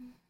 Mm.